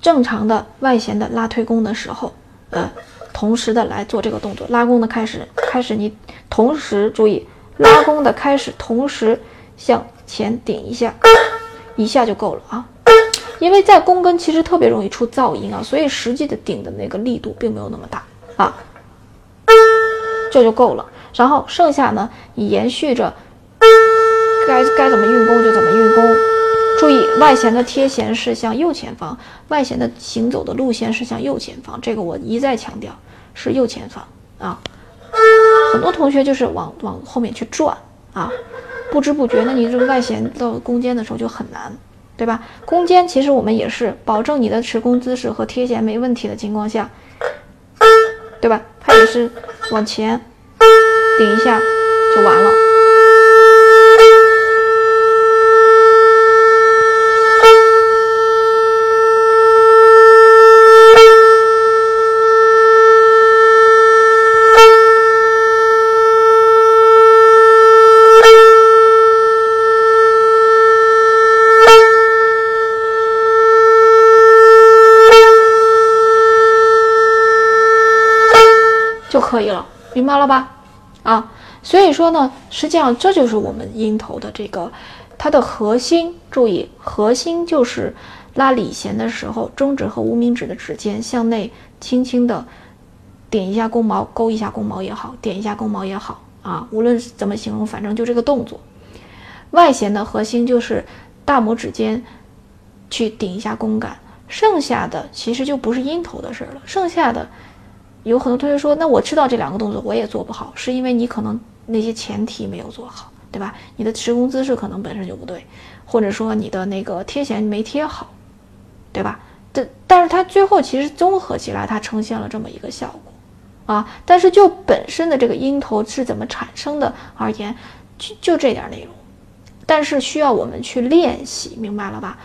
正常的外弦的拉推弓的时候，呃，同时的来做这个动作，拉弓的开始，开始你同时注意拉弓的开始，同时向前顶一下，一下就够了啊。因为在弓根其实特别容易出噪音啊，所以实际的顶的那个力度并没有那么大啊，这就够了。然后剩下呢，你延续着该该怎么运弓就怎么运弓。外弦的贴弦是向右前方，外弦的行走的路线是向右前方，这个我一再强调是右前方啊。很多同学就是往往后面去转啊，不知不觉，那你这个外弦到弓尖的时候就很难，对吧？弓尖其实我们也是保证你的持弓姿势和贴弦没问题的情况下，对吧？它也是往前顶一下就完了。就可以了，明白了吧？啊，所以说呢，实际上这就是我们音头的这个它的核心。注意，核心就是拉里弦的时候，中指和无名指的指尖向内轻轻的点一下弓毛，勾一下弓毛也好，点一下弓毛也好啊，无论怎么形容，反正就这个动作。外弦的核心就是大拇指尖去顶一下弓杆，剩下的其实就不是音头的事儿了，剩下的。有很多同学说，那我知道这两个动作我也做不好，是因为你可能那些前提没有做好，对吧？你的持弓姿势可能本身就不对，或者说你的那个贴弦没贴好，对吧？但但是它最后其实综合起来，它呈现了这么一个效果啊。但是就本身的这个音头是怎么产生的而言，就就这点内容，但是需要我们去练习，明白了吧？